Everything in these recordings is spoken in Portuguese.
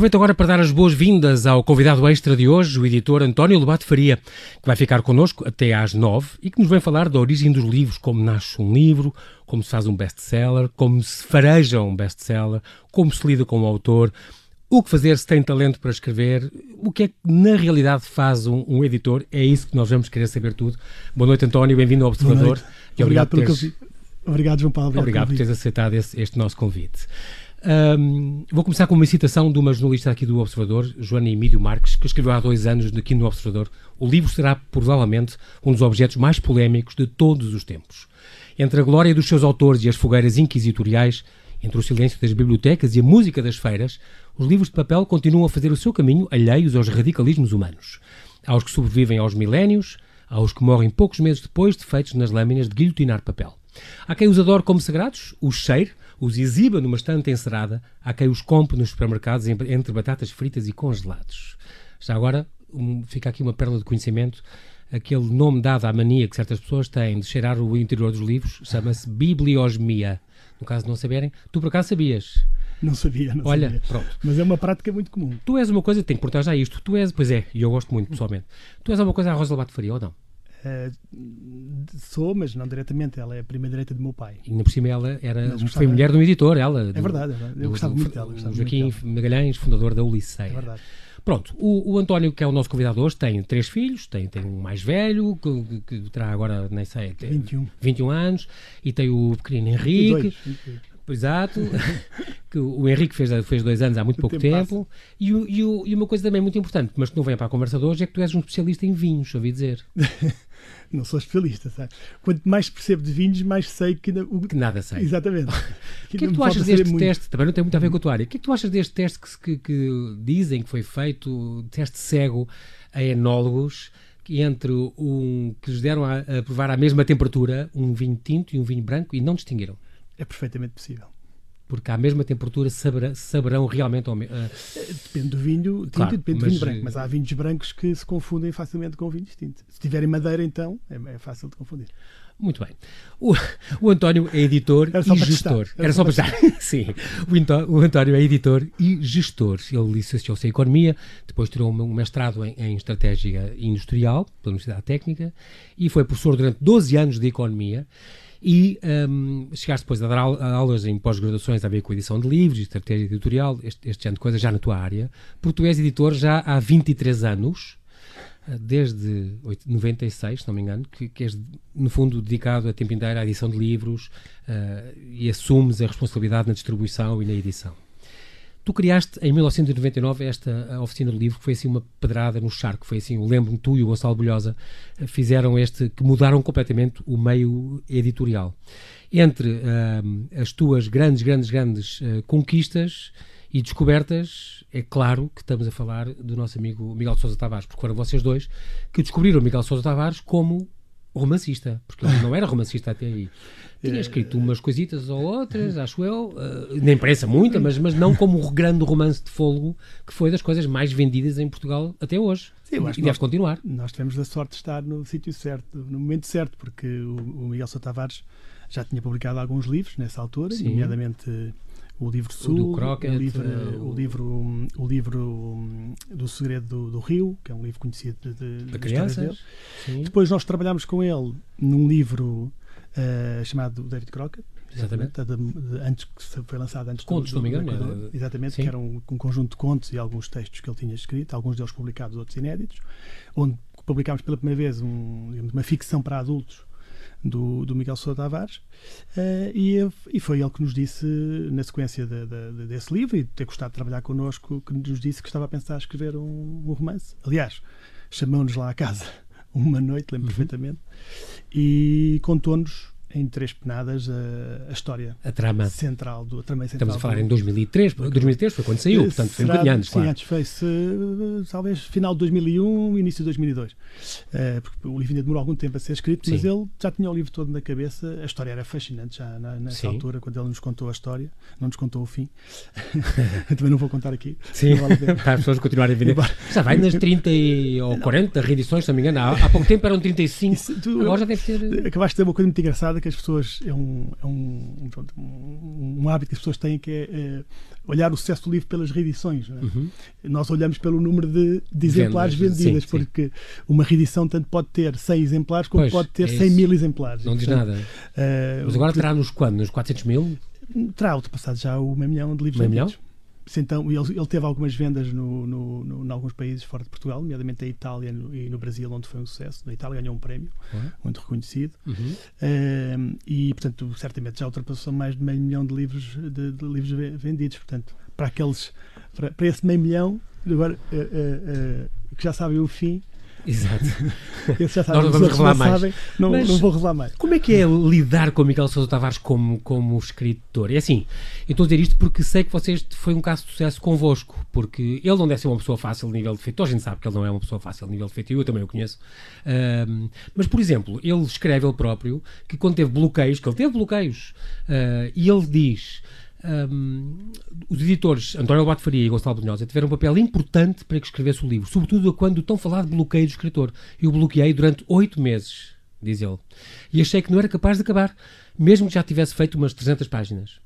Aproveito agora para dar as boas-vindas ao convidado extra de hoje, o editor António Lobato Faria, que vai ficar connosco até às nove e que nos vem falar da origem dos livros, como nasce um livro, como se faz um best-seller, como se fareja um best-seller, como se lida com o autor, o que fazer se tem talento para escrever, o que é que na realidade faz um, um editor, é isso que nós vamos querer saber tudo. Boa noite, António, bem-vindo ao Observador. Obrigado, obrigado, pelo teres... Obrigado, João Paulo. Obrigado, obrigado por teres aceitado esse, este nosso convite. Um, vou começar com uma citação de uma jornalista aqui do Observador, Joana Emílio Marques, que escreveu há dois anos aqui no Observador. O livro será provavelmente um dos objetos mais polémicos de todos os tempos. Entre a glória dos seus autores e as fogueiras inquisitoriais, entre o silêncio das bibliotecas e a música das feiras, os livros de papel continuam a fazer o seu caminho alheios aos radicalismos humanos. Aos que sobrevivem aos milénios, aos que morrem poucos meses depois de feitos nas lâminas de guilhotinar papel. Há quem os adore como sagrados, os cheire, os exiba numa estante encerada, há quem os compre nos supermercados entre batatas fritas e congelados. Já agora, um, fica aqui uma pérola de conhecimento. Aquele nome dado à mania que certas pessoas têm de cheirar o interior dos livros chama-se bibliosmia. No caso de não saberem, tu por acaso sabias? Não sabia, não Olha, sabia. pronto. Mas é uma prática muito comum. Tu és uma coisa, tenho que perguntar já isto. Tu és, pois é, e eu gosto muito pessoalmente. Tu és uma coisa a Rosa Labato Faria ou não? Uh, sou, mas não diretamente. Ela é a prima direita do meu pai. E ainda por cima ela era, foi mulher de um editor, ela. É verdade, é verdade. Eu do, gostava do, muito dela. Gostava Joaquim muito dela. Magalhães, fundador da Ulisseia. É verdade. Pronto, o, o, António, que é o nosso convidado hoje, tem três filhos, tem, tem um mais velho, que, que terá agora, nem sei, 21. 21 anos, e tem o pequenino Henrique. 22, 22. Exato, que o Henrique fez, fez dois anos há muito pouco tempo. E, o, e, o, e, uma coisa também muito importante, mas que não vem para a conversa de hoje, é que tu és um especialista em vinhos, ouvi dizer. não sou especialista, sabe? Quanto mais percebo de vinhos, mais sei que, o... que nada sei. Exatamente. O que, que é que tu achas deste teste? Também não tem muito a ver com a tua área. O que é que tu achas deste teste que, que, que dizem que foi feito, teste cego a enólogos? entre um que lhes deram a, a provar à mesma temperatura um vinho tinto e um vinho branco e não distinguiram é perfeitamente possível. Porque à mesma temperatura saberão, saberão realmente. Uh... Depende do vinho tinto claro, e depende do vinho branco. Mas há vinhos brancos que se confundem facilmente com vinhos tintos. Se tiverem madeira, então, é, é fácil de confundir. Muito bem. O, o António é editor e gestor. Era, Era, só para estar. Sim. O, o, António é editor e gestor. Ele licenciou-se em Economia, depois tirou um mestrado em, em Estratégia Industrial pela Universidade Técnica e foi professor durante 12 anos de Economia e um, chegaste depois a dar aulas em pós-graduações a ver com edição de livros, estratégia editorial, este, este ano de coisas já na tua área, porque tu és editor já há 23 anos, eh, desde 96, se não me engano, que, que és, no fundo, dedicado a tempo inteiro à edição de livros uh, e assumes a responsabilidade na distribuição e na edição. Tu criaste em 1999 esta oficina do livro, que foi assim uma pedrada no charco, foi assim, eu lembro-me, tu e o Gonçalo Bolhosa eh, fizeram este, que mudaram completamente o meio editorial. Entre uh, as tuas grandes, grandes, grandes uh, conquistas e descobertas, é claro que estamos a falar do nosso amigo Miguel Sousa Tavares, porque foram vocês dois que descobriram Miguel Sousa Tavares como romancista, porque ele não era romancista até aí. Tinha é. escrito umas coisitas ou outras, acho eu, uh, na imprensa muita, mas, mas não como o grande romance de fôlego, que foi das coisas mais vendidas em Portugal até hoje. Sim, e deve nós, continuar. Nós tivemos a sorte de estar no sítio certo, no momento certo, porque o, o Miguel Sousa Tavares já tinha publicado alguns livros nessa altura, Sim. nomeadamente o livro Sul, o, Crockett, o, livro, uh, o, livro, o livro um, do Segredo do, do, Rio, que é um livro conhecido de, de, de crianças. Depois nós trabalhámos com ele num livro uh, chamado David Crockett. Exatamente. exatamente antes que foi lançado antes contos, do, do, do, do Exatamente, Sim. que era um, um, conjunto de contos e alguns textos que ele tinha escrito, alguns deles publicados, outros inéditos, onde publicámos pela primeira vez um, uma ficção para adultos do, do Miguel Sousa Tavares uh, e, e foi ele que nos disse na sequência de, de, desse livro e ter gostado de trabalhar connosco que nos disse que estava a pensar escrever um, um romance aliás, chamou-nos lá à casa uma noite, lembro uhum. perfeitamente e contou-nos em três penadas a, a, história a trama. central do a trama central estamos a falar do, em 2003 2003 foi quando saiu portanto foi um bocadinho antes sim, antes fez talvez final de 2001 início de 2002 uh, eh, porque o livro ainda demorou algum tempo a ser escrito sim. mas ele já tinha o livro todo na cabeça. A história era fascinante já na, nessa sim. altura quando ele nos contou a história. Não nos contou o fim. Também não vou contar aqui. Sim. Vale para as pessoas continuarem a ver. Já vai nas 30 ou 40 reedições se não me engano. Há, há pouco tempo eram 35 Isso, tu, agora já deve ter acabaste de ter uma coisa muito engraçada coisa que as pessoas é um, é um, um, um hábito que as pessoas têm que é, é olhar o sucesso do livro pelas reedições. É? Uhum. Nós olhamos pelo número de, de exemplares Vendas, vendidas, sim, porque sim. uma reedição tanto pode ter 100 exemplares como pois, pode ter é 100 mil exemplares. Não diz nada. Uh, Mas agora terá nos quando? Nos 400 mil? Terá ultrapassado já o meio milhão de livros meio vendidos. Milhão? Então, ele, ele, teve algumas vendas no, no, no, em alguns países fora de Portugal, nomeadamente a Itália no, e no Brasil, onde foi um sucesso. Na Itália ganhou um prémio uhum. muito reconhecido. Uhum. Uh, e, portanto, certamente já ultrapassou mais de meio milhão de livros, de, de livros vendidos. Portanto, para aqueles para, para esse meio milhão, agora uh, uh, que já sabem o fim, Exato. Esse já Nós não vamos revelar mais. Sabem, não, não, vou revelar mais. Como é que é lidar com o Miguel Sousa Tavares como, como escritor? É assim, eu estou a dizer isto porque sei que vocês foi um caso de sucesso convosco, porque ele não deve ser uma pessoa fácil a nível de feito. A gente sabe que ele não é uma pessoa fácil a nível de feito, eu também o conheço. Uh, mas, por exemplo, ele escreve ele próprio que quando teve bloqueios, que ele teve bloqueios, uh, e ele diz um, os editores António Albato Faria e Gonçalo Brunhosa tiveram um papel importante para que escrevesse o livro, sobretudo quando tão falado bloqueio do escritor. Eu bloqueei durante oito meses, diz ele, e achei que não era capaz de acabar, mesmo que já tivesse feito umas 300 páginas.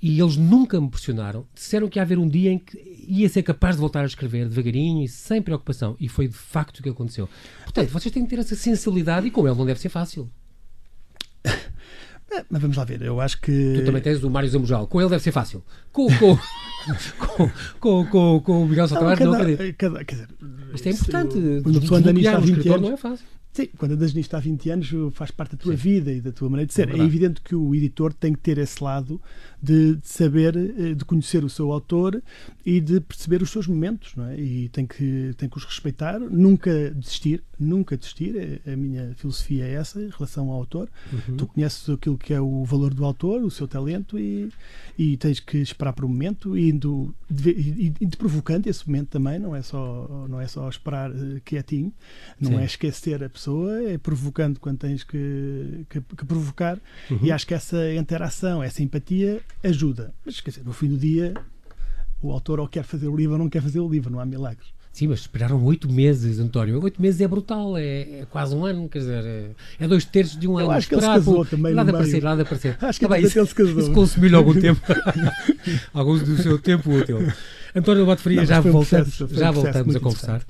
E eles nunca me pressionaram, disseram que ia haver um dia em que ia ser capaz de voltar a escrever devagarinho e sem preocupação, e foi de facto o que aconteceu. Portanto, vocês têm que ter essa sensibilidade e com ele não deve ser fácil. É, mas vamos lá ver, eu acho que. Tu também tens o Mário Zambujal. Com ele deve ser fácil. Com, com, com, com, com, o Miguel Sotavares, não, não acredito. Cada, quer dizer, Isto é importante. Quando tu andas nisto há 20 anos. Não é fácil. Sim, quando andas nisto há 20 anos faz parte da tua Sim. vida e da tua maneira de ser. É, é, evidente que o editor tem que ter esse lado de, de, saber, eh, de conhecer o seu autor e de perceber os seus momentos, não é? E tem que, tem que os respeitar, nunca desistir, nunca desistir. A, minha filosofia é essa em relação ao autor. Uhum. Tu conheces aquilo que é o valor do autor, o seu talento e, e tens que esperar por um momento e indo e, e de provocante esse momento também, não é só, não é só esperar eh, quietinho, não Sim. é esquecer a pessoa, é provocando quando tens que, que, que provocar. Uhum. E acho que essa interação, essa empatia ajuda. Mas quer dizer, no fim do dia, o autor ou quer fazer o livro ou não quer fazer o livro, não há milagres. Sim, mas esperaram oito meses, António. Oito meses é brutal, é, é, quase um ano, quer dizer, é, é dois terços de um Eu ano. Acho que ele se casou também. Nada a aparecer, nada a aparecer. Acho que tá bem, isso, ele se casou. Isso consumiu algum tempo, alguns do seu tempo útil. António Lobato Faria, já, voltamos, processo, já voltamos a conversar.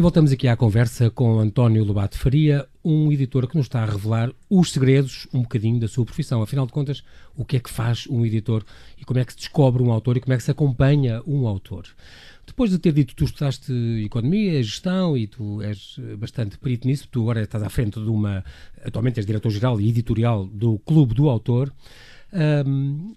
E voltamos aqui à conversa com António Lobato Faria, um editor que nos está a revelar os segredos um bocadinho da sua profissão. Afinal de contas, o que é que faz um editor e como é que se descobre um autor e como é que se acompanha um autor. Depois de ter dito que tu estudaste economia, gestão e tu és bastante perito nisso, tu agora estás à frente de uma. Atualmente és diretor-geral e editorial do Clube do Autor. Um,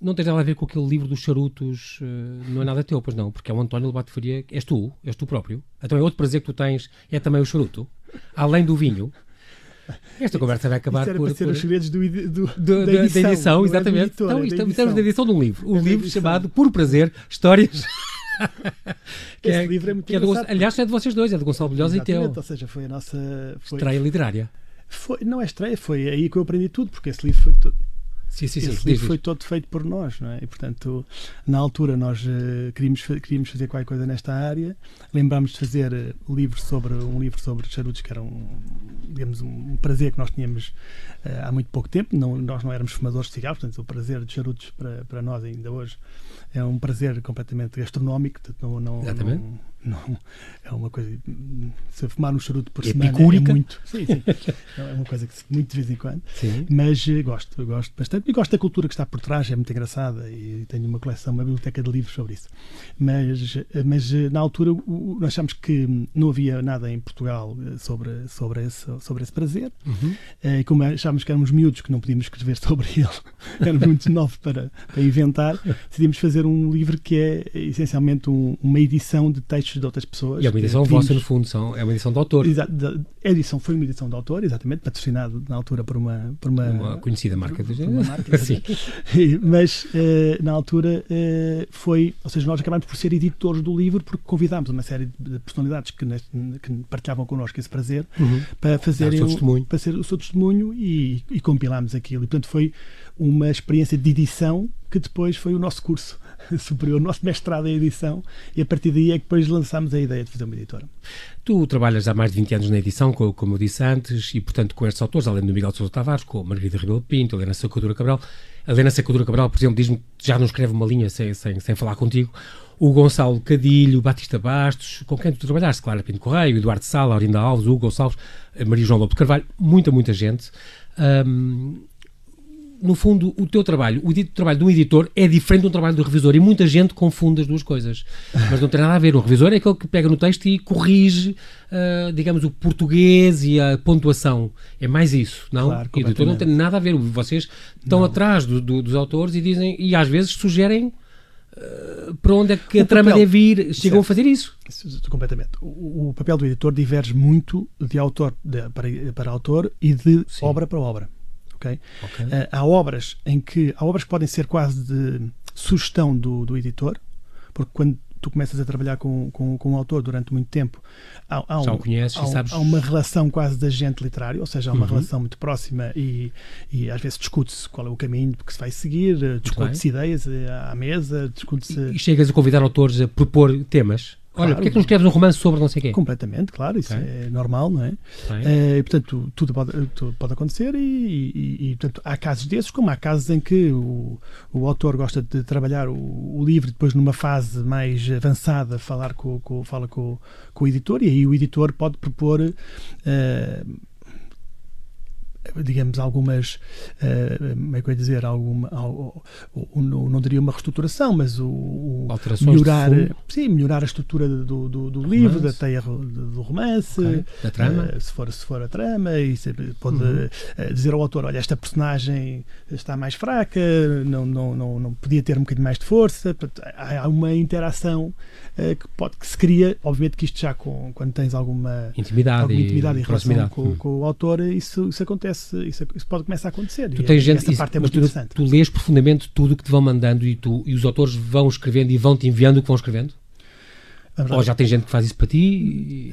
não tens nada a ver com aquele livro dos charutos, uh, não é nada teu, pois não, porque é o António Lobato Faria, és tu, és tu próprio. Então é outro prazer que tu tens, é também o charuto, além do vinho. Esta conversa vai acabar Isto era por, para ser por... os segredos do, do, do, da, edição, da edição é exatamente. Editora, então, isto, estamos na edição de um livro. Um é livro chamado Por Prazer, Histórias. que Esse é, livro é muito que é do, Aliás, é de vocês dois, é de Gonçalo Bilhosa e teu. Ou seja, foi a nossa. Foi, estreia literária. Foi, não é estreia, foi aí que eu aprendi tudo, porque esse livro foi todo Sim, sim, sim. Esse livro foi todo feito por nós, não é? E, portanto, na altura nós uh, queríamos, queríamos fazer qualquer coisa nesta área. Lembrámos de fazer uh, livro sobre, um livro sobre charutos, que era um, digamos, um prazer que nós tínhamos uh, há muito pouco tempo. Não, nós não éramos fumadores de cigarros, portanto, o prazer de charutos para, para nós ainda hoje é um prazer completamente gastronómico. Não, não, Exatamente. Não, não, é uma coisa. Se fumar um charuto por semana é muito. Sim, sim. É uma coisa que se muito de vez em quando. Sim. Mas uh, gosto, gosto bastante. E gosto da cultura que está por trás, é muito engraçada. E tenho uma coleção, uma biblioteca de livros sobre isso. Mas, eh, mas eh, na altura nós achamos que não havia nada em Portugal sobre, sobre, esse, sobre esse prazer. Uhum. E como achámos que éramos miúdos, que não podíamos escrever sobre ele, éramos muito novos para, para inventar, decidimos fazer um livro que é essencialmente um, uma edição de textos textos de outras pessoas. E é uma edição vossa, no fundo, são, é uma edição de autor. Exato, a edição foi uma edição de autor, exatamente, patrocinado na altura por uma... Por uma, uma conhecida marca. Por, por uma marca Sim. Mas, uh, na altura, uh, foi... Ou seja, nós acabámos por ser editores do livro porque convidámos uma série de personalidades que, neste, que partilhavam connosco esse prazer uhum. para fazerem... O, para ser o seu testemunho e, e compilámos aquilo. E, portanto, foi uma experiência de edição que depois foi o nosso curso superior, o nosso mestrado em edição, e a partir daí é que depois lançámos a ideia de fazer uma editora. Tu trabalhas há mais de 20 anos na edição, como eu disse antes, e portanto com estes autores, além do Miguel Sousa Tavares, com a Margarida Rebelo Pinto, a Helena Sacadura Cabral. A Helena Sacadura Cabral, por exemplo, diz-me que já não escreve uma linha sem, sem, sem falar contigo. O Gonçalo Cadilho, Batista Bastos, com quem tu trabalhaste, Clara Pinto Correio, Eduardo Sala, Aurinda Alves, Hugo Gonçalves, Maria João de Carvalho, muita, muita gente. Um, no fundo, o teu trabalho, o trabalho de um editor é diferente do trabalho do revisor e muita gente confunde as duas coisas. Mas não tem nada a ver. O revisor é aquele que pega no texto e corrige, uh, digamos, o português e a pontuação. É mais isso, não? Claro, o editor não tem nada a ver. Vocês estão não. atrás do, do, dos autores e dizem, e às vezes sugerem uh, para onde é que o a trama deve ir. Chegam certo. a fazer isso. Completamente. O, o, papel do editor diverge muito de autor de, para, para autor e de Sim. obra para obra ok? okay. Uh, há obras em que há obras que podem ser quase de sugestão do, do editor, porque quando tu começas a trabalhar com, com, com um autor durante muito tempo, há, há, um, conheces, há, sabes... há, uma relação quase de agente literário, ou seja, há uma uhum. relação muito próxima e, e às vezes discute-se qual é o caminho que se vai seguir, discute-se ideias à mesa, discute-se... E, e chegas a convidar autores a propor temas? Olha, porque é que não escreves um romance sobre não sei o quê? Completamente, claro, isso okay. é normal, não é? Okay. e, portanto, tudo pode, tudo pode acontecer e, e, e, portanto, há casos desses, como há casos em que o, o autor gosta de trabalhar o, o livro depois numa fase mais avançada, falar com, com, fala com, com o editor e aí o editor pode propor uh, digamos, algumas, uh, como é que eu ia dizer, alguma, não, não diria uma reestruturação, mas o, o melhorar, sim, melhorar a estrutura do, do, do livro, da teia do romance, okay. da trama, uh, se, for, se for a trama, e se, pode uhum. uh, dizer ao autor, olha, esta personagem está mais fraca, não, não, não, não podia ter um bocadinho mais de força, há uma interação que, pode, que se cria, obviamente que isto já com, quando tens alguma intimidade, alguma intimidade e, e relação com, uhum. com, o autor, isso, isso acontece acontece, isso, isso pode começar a acontecer. Tu tens gente, essa parte é muito tu, interessante. Tu lês profundamente tudo o que te vão mandando e, tu, e os autores vão escrevendo e vão te enviando o que vão escrevendo? Ou já tem gente que faz isso para ti?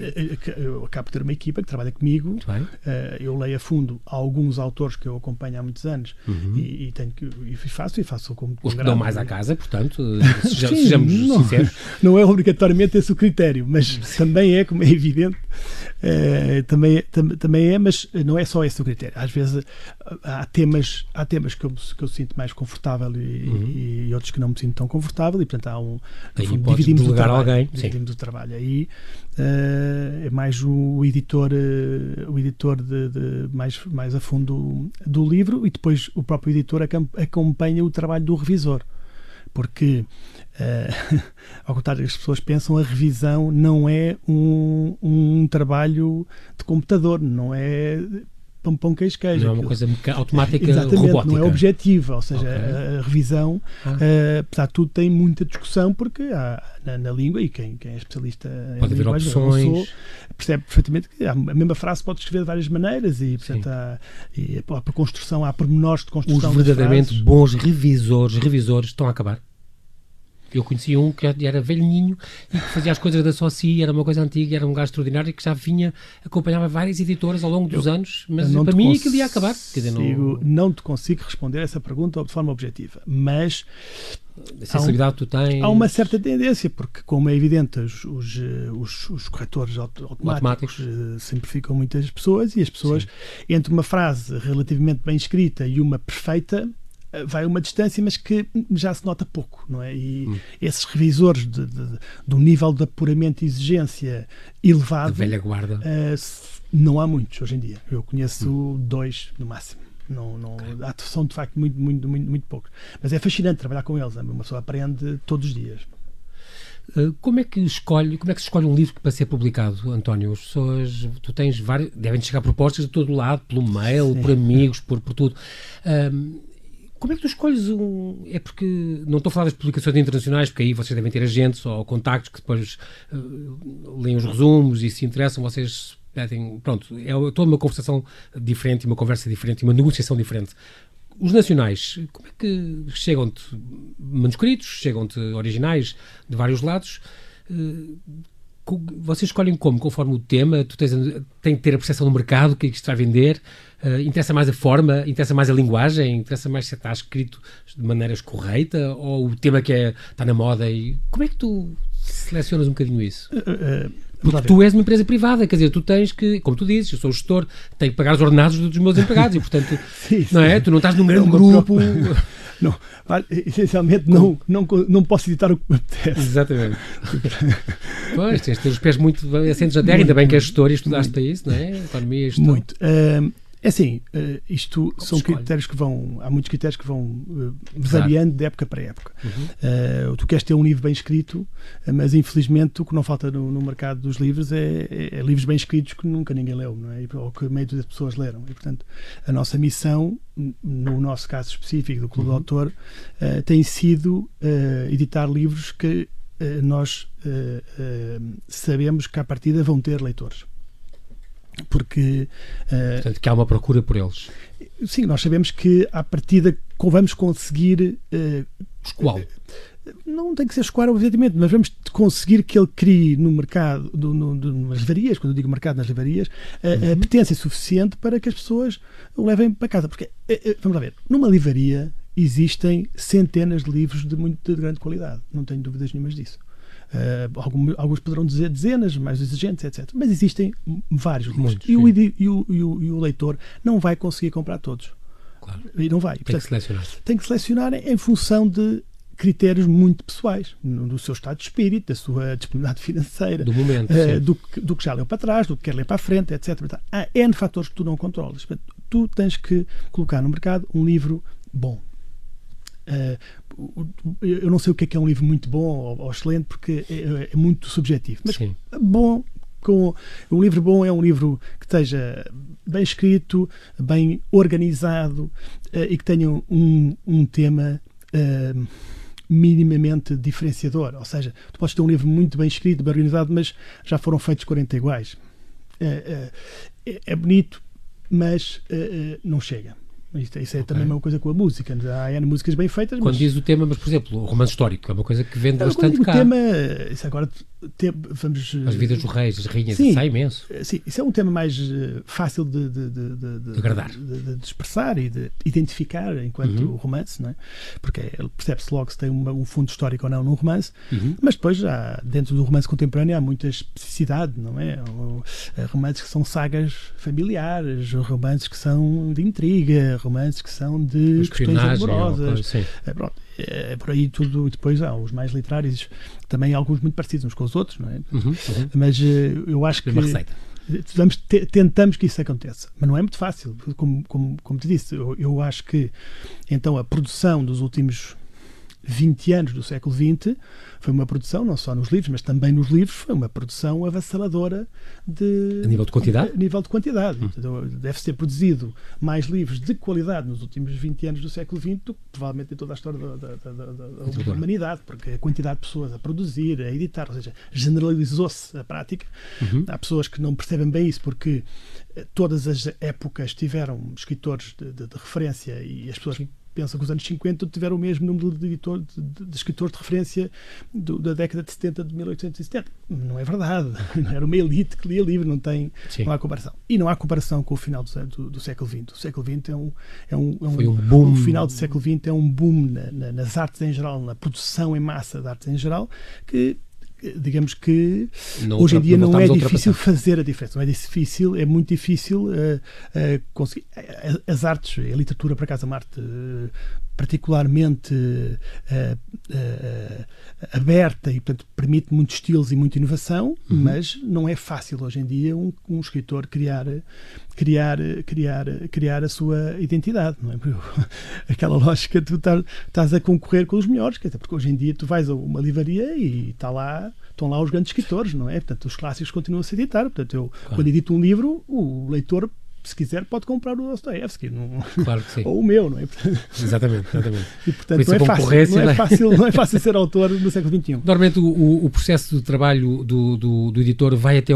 Eu acabo de ter uma equipa que trabalha comigo. Eh, eu leio a fundo alguns autores que eu acompanho há muitos anos uhum. e, e, tenho que, e faço e faço como Os que dão mais à casa, portanto, sejamos, sejamos não, sinceros. Não é obrigatoriamente esse o critério, mas também é, como é evidente, uh, também, é, tam, também é, mas não é só esse o critério. Às vezes há temas, há temas que eu, que eu sinto mais confortável e, uhum. e, outros que não me sinto tão confortável e portanto há um Aí fundo, dividimos o trabalho, alguém. Dividimos o trabalho. Aí uh, é mais o, editor uh, o editor de, de, mais, mais a fundo do, do livro e depois o próprio editor acompanha o trabalho do revisor. Porque uh, ao contrário das pessoas pensam, a revisão não é um, um trabalho de computador, não é pão, pão queijo, queijo. Não é uma coisa automática, Exatamente, robótica. não é objetiva, ou seja, okay. a, a, revisão, ah. uh, apesar de tudo, tem muita discussão porque há, na, na, língua, e quem, quem é especialista Pode em opções. Sou, percebe perfeitamente que a mesma frase pode escrever de várias maneiras e, portanto, há, e a, a construção, há pormenores de construção Os verdadeiramente bons revisores, revisores estão a acabar? Eu conhecia um que era velhinho e que fazia as coisas da Soci, era uma coisa antiga, era um gajo extraordinário que já vinha, acompanhava várias editoras ao longo dos eu, anos, mas para mim aquilo ia acabar. Dizer, não... não te consigo responder essa pergunta de forma objetiva, mas a sensibilidade um, tu tens. Há uma certa tendência, porque, como é evidente, os, os, os, os corretores automáticos, automáticos. Eh, simplificam muitas pessoas e as pessoas, Sim. entre uma frase relativamente bem escrita e uma perfeita, eh, vai uma distância, mas que já se nota pouco, não é? E hum. esses revisores de, de, de, um nível de apuramento e exigência elevado, de velha guarda, uh, não há muitos hoje em dia. Eu conheço hum. dois no máximo. Não, não, okay. São de facto muito, muito, muito, muito poucos. Mas é fascinante trabalhar com eles. É? Uma pessoa aprende todos os dias. Eh, como é que escolhe, como é que se escolhe um livro para ser publicado, António? As pessoas, tu tens vários, devem chegar propostas de todo lado, pelo mail, Sim. por amigos, por, por tudo. Um, como é que tu escolhes um. É porque. Não estou a falar das publicações internacionais, porque aí vocês devem ter agentes ou contactos que depois uh, leem os resumos e se interessam, vocês pedem. Pronto, é toda uma conversação diferente, uma conversa diferente, uma negociação diferente. Os nacionais, como é que chegam-te manuscritos, chegam-te originais de vários lados? Uh, vocês escolhem como? Conforme o tema? Tu tens, tem que ter a percepção do mercado, o que é que isto vai vender? Uh, interessa mais a forma? Interessa mais a linguagem? Interessa mais se está escrito de maneira correta? Ou o tema que é, está na moda? E como é que tu selecionas um bocadinho isso? Uh, uh, porque tu és uma empresa privada, quer dizer, tu tens que, como tu dizes, eu sou gestor, tenho que pagar os ordenados dos meus empregados e, portanto, sim, não é? Tu não estás num grande grupo. Não, essencialmente não, não, não posso editar o que me apetece. Exatamente. pois, tens ter os pés muito assentos na terra, ainda bem que és gestor e estudaste para isso, não é? Economia, gestão. Muito. Uh, é assim, uh, isto Como são escolhe? critérios que vão. Há muitos critérios que vão uh, variando de época para época. Uhum. Uh, tu queres ter um livro bem escrito, mas infelizmente o que não falta no, no mercado dos livros é, é, é, livros bem escritos que nunca ninguém leu, não é? Ou que meio das pessoas leram. E, portanto, a nossa missão, no nosso caso específico do Clube uhum. do Autor, tem sido editar livros que nós sabemos que à partida vão ter leitores porque uh, Portanto, que há uma procura por eles. sim, nós sabemos que à partida vamos conseguir uh, escoar não tem que ser escoar obviamente, mas vamos conseguir que ele crie no mercado do, no, no, nas livrarias, quando eu digo mercado nas livrarias a, uhum. a potência suficiente para que as pessoas o levem para casa, porque vamos lá ver, numa livraria existem centenas de livros de muito de grande qualidade, não tenho dúvidas nenhumas disso Uh, alguns poderão dizer dezenas, mais exigentes, etc. Mas existem vários livros. E o, e, o, e, o, e o leitor não vai conseguir comprar todos. Claro. E não vai. Tem Portanto, que selecionar. Tem que selecionar em função de critérios muito pessoais, do seu estado de espírito, da sua disponibilidade financeira, do momento, uh, do, que, do que já leu para trás, do que quer ler para a frente, etc. Há N fatores que tu não controlas. Tu tens que colocar no mercado um livro bom. Uh, eu não sei o que é, que é um livro muito bom ou, excelente porque é, é, muito subjetivo, mas Sim. bom com um livro bom é um livro que esteja bem escrito, bem organizado uh, e que tenha um, um tema uh, minimamente diferenciador. Ou seja, tu podes ter um livro muito bem escrito, bem organizado, mas já foram feitos 40 iguais. Uh, é, é bonito, mas não chega. Isto, isso é okay. também uma coisa com a música. Há N músicas bem feitas. Quando mas... diz o tema, mas por exemplo, o romance histórico é uma coisa que vende bastante cá. O tema, isso agora vamos. As vidas dos reis, as rainhas, sim, isso é imenso. Sim, isso é um tema mais uh, fácil de, de, de, de, de agradar. De, expressar e de identificar enquanto uhum. romance, não é? Porque percebe-se logo se tem uma, um fundo histórico ou não num romance, uhum. mas depois já dentro do romance contemporâneo há muita especificidade, não é? Ou, eh, romances que são sagas familiares, romances que são de intriga, romances que são de questões amorosas. É, pronto, é, por aí tudo. E depois há os mais literários, também alguns muito parecidos uns com os outros, não é? Uhum, uhum. Mas eh, eu acho que. Tentamos que isso aconteça, mas não é muito fácil, como, como, como te disse. Eu, eu acho que então a produção dos últimos 20 anos do século XX, foi uma produção, não só nos livros, mas também nos livros, foi uma produção avassaladora de. A nível de quantidade? A nível de quantidade. Hum. Deve-se ter produzido mais livros de qualidade nos últimos 20 anos do século XX do que provavelmente em toda a história da, da, da, da, da humanidade, porque a quantidade de pessoas a produzir, a editar, ou seja, generalizou-se a prática. Uhum. Há pessoas que não percebem bem isso porque eh, todas as épocas tiveram escritores de, de, de referência e as pessoas pensa que os anos 50 tiveram o mesmo número de, editor, de, de escritores de referência do, da década de 70 de 1870. Não é verdade. Era uma elite que lia livro, não, tem, não há comparação. E não há comparação com o final do, do, do século XX. O século XX é um, é um, é um, Foi um boom. O final do século XX é um boom na, na, nas artes em geral, na produção em massa de artes em geral, que digamos que não, hoje em dia não, não é difícil fazer a diferença. Não é difícil, é muito difícil uh, uh, conseguir. As artes, a literatura, para casa, uma arte uh, particularmente aberta e, portanto, permite muitos estilos e muita inovação, uhum. mas não é fácil hoje em dia um, um escritor criar, criar, criar, criar a sua identidade. Não é? Aquela lógica, tu tá, estás a concorrer com os melhores, quer dizer, porque hoje em dia tu vais a uma livraria e está lá estão lá os grandes escritores, não é? Portanto, os clássicos continuam a se editar. Portanto, eu, claro. quando edito um livro, o leitor se quiser, pode comprar o Dostoevsky. Não... Claro que sim. Ou o meu, não é? Exatamente, exatamente. E, portanto, Por não, é fácil, não, é fácil, não é fácil ser autor no século XXI. Normalmente, o, o processo de trabalho do, do, do editor vai até,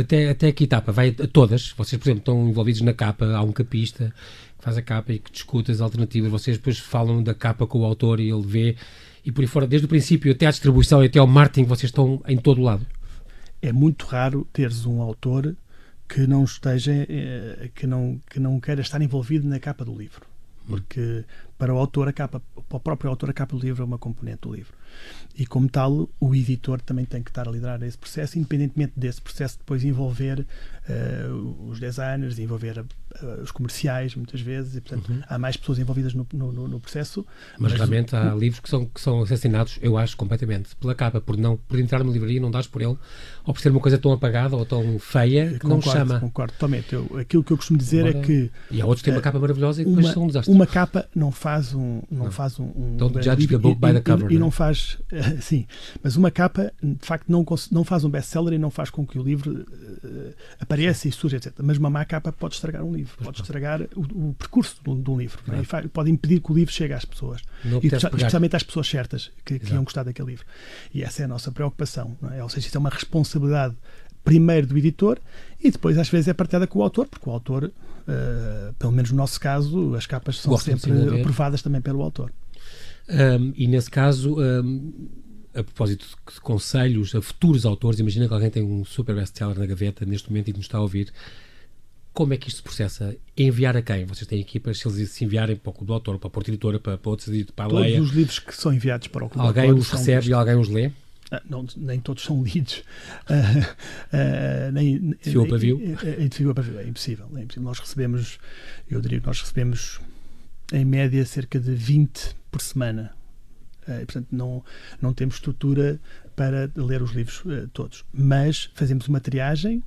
até, até que etapa? Vai a todas? Vocês, por exemplo, estão envolvidos na capa, há um capista que faz a capa e que discute as alternativas. Vocês depois falam da capa com o autor e ele vê e por aí fora, desde o princípio até à distribuição e até ao marketing, vocês estão em todo o lado? é muito raro teres um autor que não esteja, eh, que não, que não queira estar envolvido na capa do livro. Porque para o autor, a capa, para o próprio autor, a capa do livro é uma componente do livro. E, como tal, o editor também tem que estar a liderar esse processo, independentemente desse processo depois envolver uh, os designers, envolver uh, os comerciais, muitas vezes, e, portanto, uhum. há mais pessoas envolvidas no, no, no processo. Mas, mas realmente há livros que são, que são assassinados, eu acho, completamente pela capa, por, não, por entrar numa livraria não dás por ele, ou por ser uma coisa tão apagada ou tão feia que concordo, não chama. Concordo totalmente. Eu, aquilo que eu costumo dizer é que. E há outros que têm uma capa maravilhosa e depois são um desastre. Uma capa não faz um. Não, não. faz um. um Don't judge the book by the cover. E, e, não faz. Sim, mas uma capa, de facto, não, não faz um best-seller e não faz com que o livro uh, apareça e surja, etc. Mas uma má capa pode estragar um livro, pode estragar o, o percurso de um, de um livro, é? pode impedir que o livro chegue às pessoas. E, especialmente às pessoas certas que, que iam gostar daquele livro. E essa é a nossa preocupação. É? Ou seja, isso é uma responsabilidade primeiro do editor e depois às vezes é partilhada com o autor, porque o autor, uh, pelo menos no nosso caso, as capas são Gosto sempre aprovadas também pelo autor. Um, e nesse caso, um, a propósito de conselhos a futuros autores, imagina que alguém tem um super best-seller na gaveta neste momento e nos está a ouvir. Como é que isto se processa? Enviar a quem? Vocês têm equipas, se eles se enviarem para o Clube do Autor, para a Porta Editora, para, para outros para a Todos Leia. os livros que são enviados para o Clube Alguém os recebe e alguém os lê? Ah, não, nem todos são lidos. Uh, uh, nem, Fio para viu? É, fio para viu, é impossível, é impossível. Nós recebemos, eu diria que nós recebemos em média cerca de 20 por semana Uh, portanto, não, não temos estrutura para ler os livros uh, todos. Mas fazemos uma triagem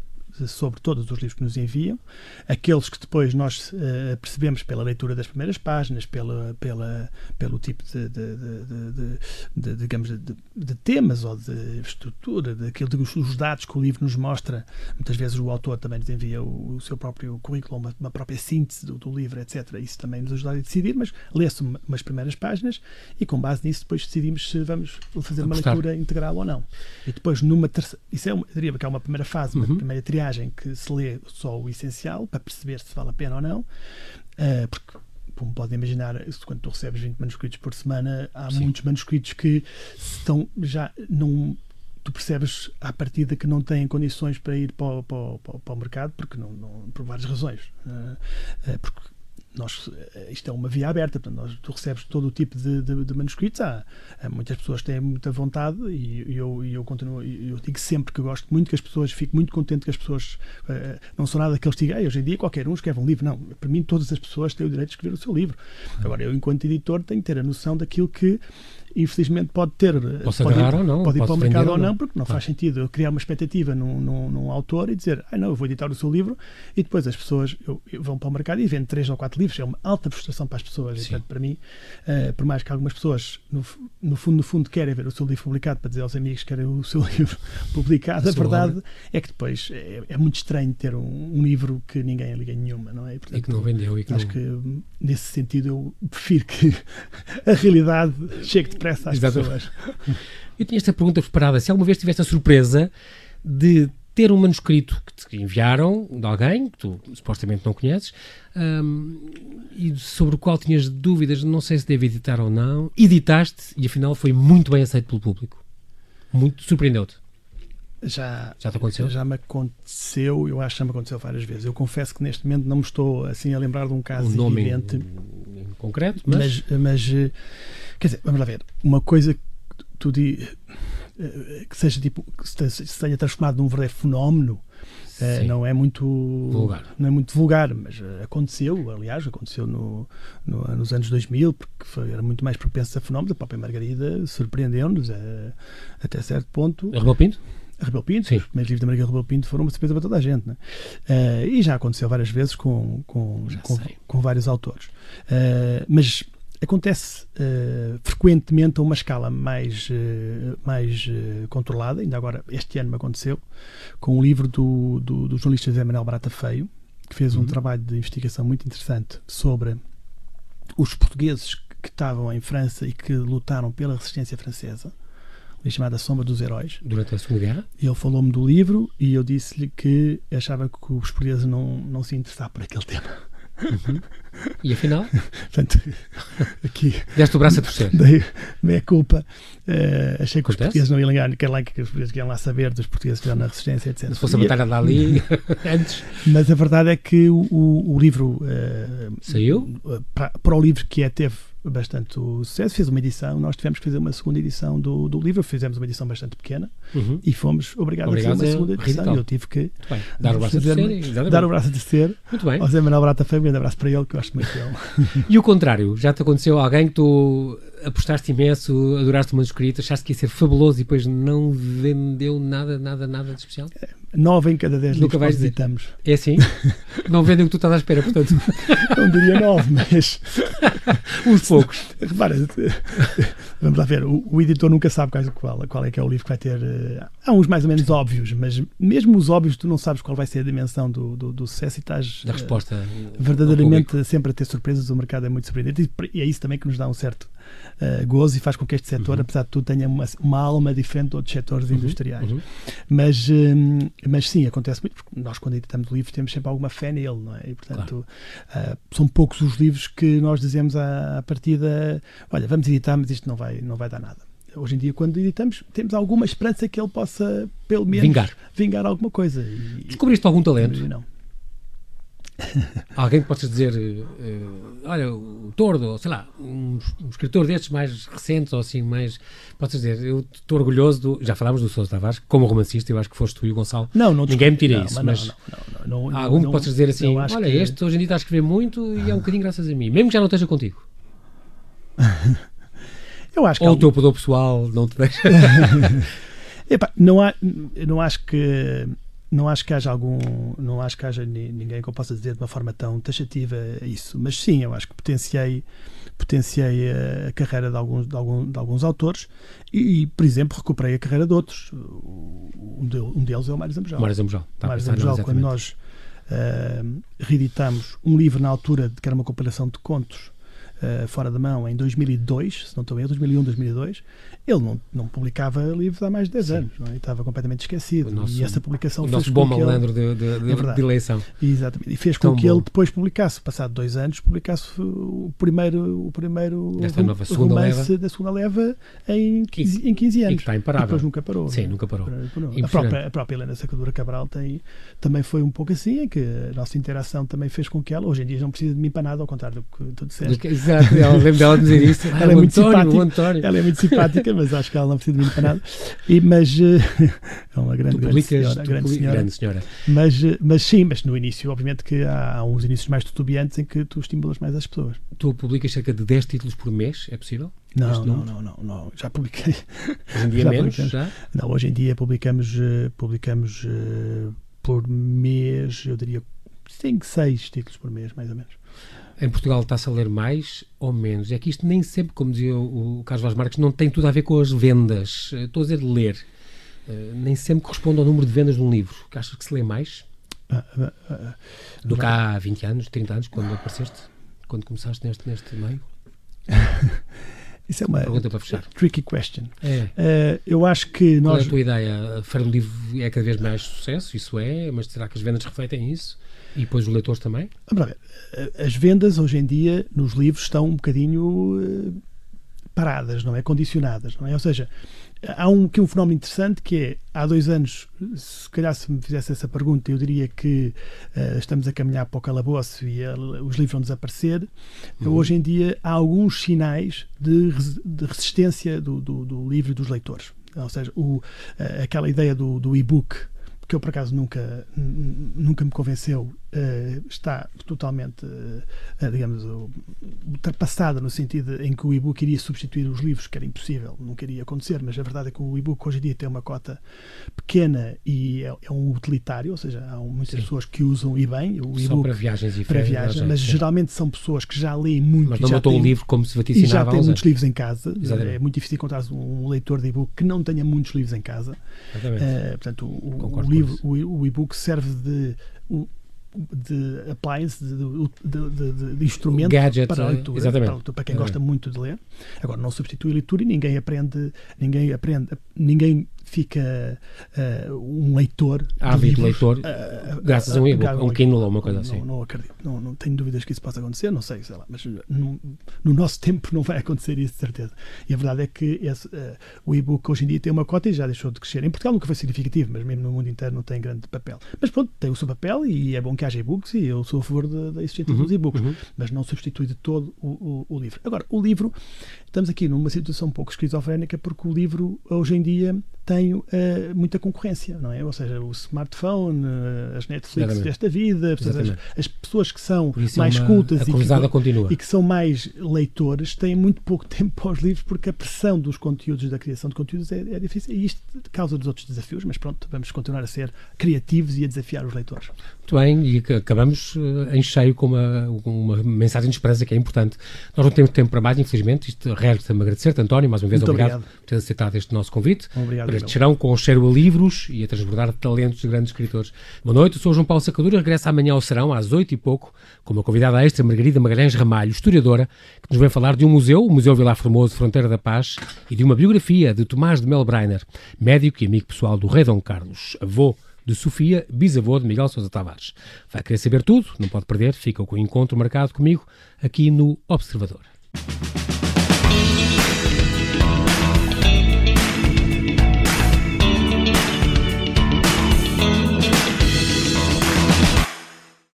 sobre todos os livros que nos enviam, aqueles que depois nós uh, percebemos pela leitura das primeiras páginas, pela, pela, pelo tipo de, de, de, de digamos, de, temas ou de estrutura, daquilo os dados que o livro nos mostra. Muitas vezes o autor também nos envia o, o seu próprio currículo, uma, uma própria síntese do, do, livro, etc. Isso também nos ajuda a decidir, mas lê-se umas primeiras páginas e com base nisso depois decidimos se vamos fazer uma leitura integral ou não. E depois numa terceira, isso é uma, diria que é uma primeira fase, uma uhum. primeira triagem viagem que se lê só o essencial para perceber se vale a pena ou não, uh, porque como podem imaginar, quando tu recebes 20 manuscritos por semana, há Sim. muitos manuscritos que estão já não tu percebes à partida que não têm condições para ir para, para, para, para o mercado porque não, não, por várias razões uh, porque nós, eh, isto é uma via aberta, portanto, nós, tu recebes todo o tipo de, de, de manuscritos. Há, há, muitas pessoas têm muita vontade e, e eu, e eu continuo, eu digo sempre que gosto muito que as pessoas, fico muito contente que as pessoas uh, não são nada que eles digam, hoje em dia qualquer um escreve um livro. Não, para mim todas as pessoas têm o direito de escrever o seu livro. Agora, eu, enquanto editor, tenho que ter a noção daquilo que infelizmente pode ter Posso pode, ir, não, pode ir para o mercado ou não, porque não faz sentido eu criar uma expectativa num, num, num, autor e dizer, ah não, eu vou editar o seu livro. E depois as pessoas eu, eu vão para o mercado e vendem três ou quatro livros, é uma alta frustração para as pessoas, e, portanto, para mim, uh, por mais que algumas pessoas no, no, fundo, no fundo querem ver o seu livro publicado para dizer aos amigos que querem o seu livro publicado, a, a verdade obra. é que depois é, é, muito estranho ter um, um, livro que ninguém liga nenhuma, não é? E, portanto, e que não vendeu e que acho não... que nesse sentido eu prefiro que a realidade chegue depressa às Exatamente. pessoas. Eu tinha esta pergunta preparada. Se alguma vez tiveste a surpresa de ter um manuscrito que te enviaram de alguém que tu supostamente não conheces um, e sobre o qual tinhas dúvidas, não sei se deve editar ou não, editaste e afinal foi muito bem aceito pelo público. Muito surpreendeu-te. Já, já te aconteceu? Já me aconteceu, eu acho que já me aconteceu várias vezes. Eu confesso que neste momento não me estou assim a lembrar de um caso um nome evidente. Em, em concreto, mas... mas... mas. Quer dizer, vamos lá ver. Uma coisa que tu di, eh, que seja tipo que se tenha transformado num verdadeiro fenómeno Uh, não é muito vulgar. não é muito vulgar, mas uh, aconteceu, aliás, aconteceu no, no, nos anos 2000, porque foi, era muito mais propenso a fenómenos. A própria Margarida surpreendeu-nos uh, até certo ponto. A Rebel Pinto? A Rebel Pinto, Sim. os primeiros livros da Margarida Rebel Pinto foram uma surpresa para toda a gente. Né? e já aconteceu várias vezes com, com, com, com, vários autores. mas acontece uh, frequentemente a uma escala mais, uh, mais uh, controlada. Ainda agora, este ano me aconteceu, com um livro do, do, do jornalista José Manuel Barata Feio, que fez uhum. um trabalho de investigação muito interessante sobre os portugueses que estavam em França e que lutaram pela resistência francesa, chamada Sombra dos Heróis. Durante a Segunda Guerra? Ele falou-me do livro e eu disse-lhe que achava que os portugueses não, não se interessavam por aquele tema. Uhum. E afinal? Portanto, aqui. Deste o braço a torcer. Dei meia culpa. Uh, achei que Acontece? os portugueses não iam ligar, que, lá, que os portugueses iam lá saber dos portugueses que estão na resistência, etc. Se fosse a batalha ali antes. Mas a verdade é que o, o, o livro. Uh, Saiu? Para, para o livro que é, teve bastante sucesso, fez uma edição, nós tivemos que fazer uma segunda edição do, do livro, fizemos uma edição bastante pequena uhum. e fomos obrigados a fazer uma segunda edição. E eu tive que dar o braço a terceiro. Dar o braço a terceiro. Muito bem. Ao Zé Manuel Brata foi um grande abraço para ele, que eu gosto muito dele. e o contrário, já te aconteceu alguém que tu apostaste imenso, adoraste o manuscrito, achaste que ia ser fabuloso e depois não vendeu nada, nada, nada de especial? Nove em cada dez Nunca livros que visitamos. É assim? não vendem o que tu estás à espera, portanto. não diria nove, mas. Uns poucos. Repara, vamos lá ver. O, o, editor nunca sabe qual, qual é que é o livro que vai ter. Uh, há uns mais ou menos óbvios, mas mesmo os óbvios, tu não sabes qual vai ser a dimensão do, do, do sucesso e estás. Da resposta. Uh, verdadeiramente sempre a ter surpresas. O mercado é muito surpreendente e é isso também que nos dá um certo uh, gozo e faz com que este setor, uhum. apesar de tudo, tenha uma, uma, alma diferente de outros setores uhum. industriais. Uhum. Mas, um, mas sim, acontece muito, porque nós, quando editamos livros, temos sempre alguma fé nele, não é? E, portanto, claro. uh, são poucos os livros que nós dizemos à, à partida: olha, vamos editar, mas isto não vai, não vai dar nada hoje em dia, quando editamos, temos alguma esperança que ele possa, pelo menos, vingar, vingar alguma coisa. E, Descobriste algum talento? Não. Alguém que possas dizer, uh, olha, o Tordo, sei lá, um, um, escritor destes mais recentes ou assim, mais. Possas dizer, eu estou orgulhoso do. Já falámos do Sousa Tavares, como romancista, eu acho que foste tu e o Gonçalo. Não, não Ninguém me tira isso, mas. Não, não, não, há algum que possas dizer assim, olha, que... este hoje em dia está a escrever muito e é um bocadinho graças a mim, mesmo que já não esteja contigo. eu acho que. Ou algum... o teu poder pessoal não te deixa. Epá, não há. Não acho que não acho que haja algum, não acho que haja ninguém que eu possa dizer de uma forma tão taxativa isso, mas sim, eu acho que potenciei, potenciei a carreira de alguns, de, algum, de alguns autores e, por exemplo, recuperei a carreira de outros. Um, deles é o Mário Zambujal. Mário Zambujal, tá Mário quando nós uh, reeditamos um livro na altura de que era uma compilação de contos uh, fora da mão em 2002, se não estou bem, 2001, 2002, ele não, não publicava livros há mais de 10 Sim. anos, é? estava completamente esquecido. Nosso, e essa publicação o fez nosso bom malandro de, de, de, é de, eleição. Exatamente. E fez com Tão que bom. ele depois publicasse, passado dois anos, publicasse o primeiro, o primeiro Desta nova segunda romance leva. da segunda leva em 15, em 15 anos. E que está imparável. E depois nunca parou. Sim, é? nunca parou. A própria, a própria Helena Sacadura Cabral tem, também foi um pouco assim, em que a nossa interação também fez com que ela, hoje em dia, não precisa de mim para nada, ao contrário do que tu disseste. Exato, ela lembra dela dizer isso. ela, é muito simpática, ela é muito simpática, mas acho que ela não precisa de mim para nada. E, mas é uma grande, grande, senhora, grande, senhora. grande senhora. Mas, mas sim, mas no início, obviamente que há, há uns inícios mais tutubiantes em que tu estimulas mais as pessoas. Tu publicas cerca de 10 títulos por mês, é possível? Não, não, não, não, não, já publiquei. Hoje em dia já menos, já? Não, hoje em dia publicamos, eh, publicamos por mês, eu diria 5, 6 títulos por mês, mais ou menos. Em Portugal está-se a ler mais ou menos? É que isto nem sempre, como dizia o, Carlos Vaz Marques, não tem tudo a ver com as vendas. Eh, estou a dizer ler. Uh, nem sempre corresponde ao número de vendas de um livro. Que achas que se lê mais? Uh, uh, do que há 20 anos, 30 anos, quando apareceste? Quando começaste neste, neste meio? Isso é uma pergunta para fechar. tricky question. É. eu acho que Qual nós. é a tua ideia? Fazer um livro é cada vez mais sucesso, isso é, mas será que as vendas refletem isso? E depois os leitores também? Vamos ver. As vendas hoje em dia nos livros estão um bocadinho uh, paradas, não é? Condicionadas, não é? Ou seja, há um, aqui um fenómeno interessante que é, há dois anos, se calhar se me fizesse essa pergunta, eu diria que uh, estamos a caminhar para o calabouço e os livros vão desaparecer. Uhum. Hoje em dia há alguns sinais de, de resistência do, do, do, livro e dos leitores. Ou seja, o, uh, aquela ideia do, do e-book que eu por acaso nunca, nunca me convenceu, uh, está totalmente, uh, digamos, ultrapassada no sentido em que o e-book iria substituir os livros, que era impossível, não queria acontecer, mas a verdade é que o e-book hoje em dia tem uma cota pequena e é, é um utilitário, ou seja, há muitas Sim. pessoas que usam e bem o e-book para viagens e para viagens, mas geralmente são pessoas que já leem muito. Mas não botou o livro como se vaticinava. E já têm muitos livros em casa. Exatamente. É muito difícil encontrar um leitor de e-book que não tenha muitos livros em casa. Uh, portanto, o, o livro, o, o e-book serve de de appliance, de, de, de, de instrumento Gadget, para a leitura, exatamente. para, a leitura, para quem gosta muito de ler. Agora, não substitui a leitura e ninguém aprende, ninguém aprende, ninguém fica uh, um leitor. Ávido leitor, uh, graças a um e-book, um Kindle ou uma coisa não, assim. Não, não acredito, não, não, tenho dúvidas que isso possa acontecer, não sei, sei lá, mas no, no nosso tempo não vai acontecer isso, de certeza. E a verdade é que esse, uh, o e-book hoje em dia tem uma cota e já deixou de crescer. Em Portugal nunca foi significativo, mas mesmo no mundo inteiro não tem grande papel. Mas pronto, tem o seu papel e é bom que haja e-books e eu sou a favor da existência uhum, dos e-books, uhum. mas não substitui de todo o, o, o livro. Agora, o livro, estamos aqui numa situação um pouco esquizofrénica porque o livro hoje em dia tem uh, muita concorrência, não é? Ou seja, o smartphone, uh, as Netflix Exatamente. desta vida, as, as, pessoas que são é mais é uma, cultas e que, e que, são mais leitores têm muito pouco tempo para os livros porque a pressão dos conteúdos, da criação de conteúdos é, é difícil e isto causa dos outros desafios, mas pronto, vamos continuar a ser criativos e a desafiar os leitores. Muito bem, e acabamos uh, em cheio com uma, uma mensagem de esperança que é importante. Nós não temos tempo para mais, infelizmente, isto resta-me agradecer-te, António, mais uma vez obrigado, obrigado, por ter aceitado este nosso convite. Obrigado este cheirão com cheiro a livros e a transbordar talentos de grandes escritores. Boa noite, eu sou João Paulo Sacadura, regressa amanhã ao Serão, às oito e pouco, com uma convidada extra, Margarida Magalhães Ramalho, historiadora, que nos vem falar de um museu, o Museu Vilar Formoso, Fronteira da Paz, e de uma biografia de Tomás de Melbreiner, médico e amigo pessoal do rei Dom Carlos, avô de Sofia, bisavô de Miguel Sousa Tavares. Vai querer saber tudo? Não pode perder, fica com o encontro marcado comigo aqui no Observador.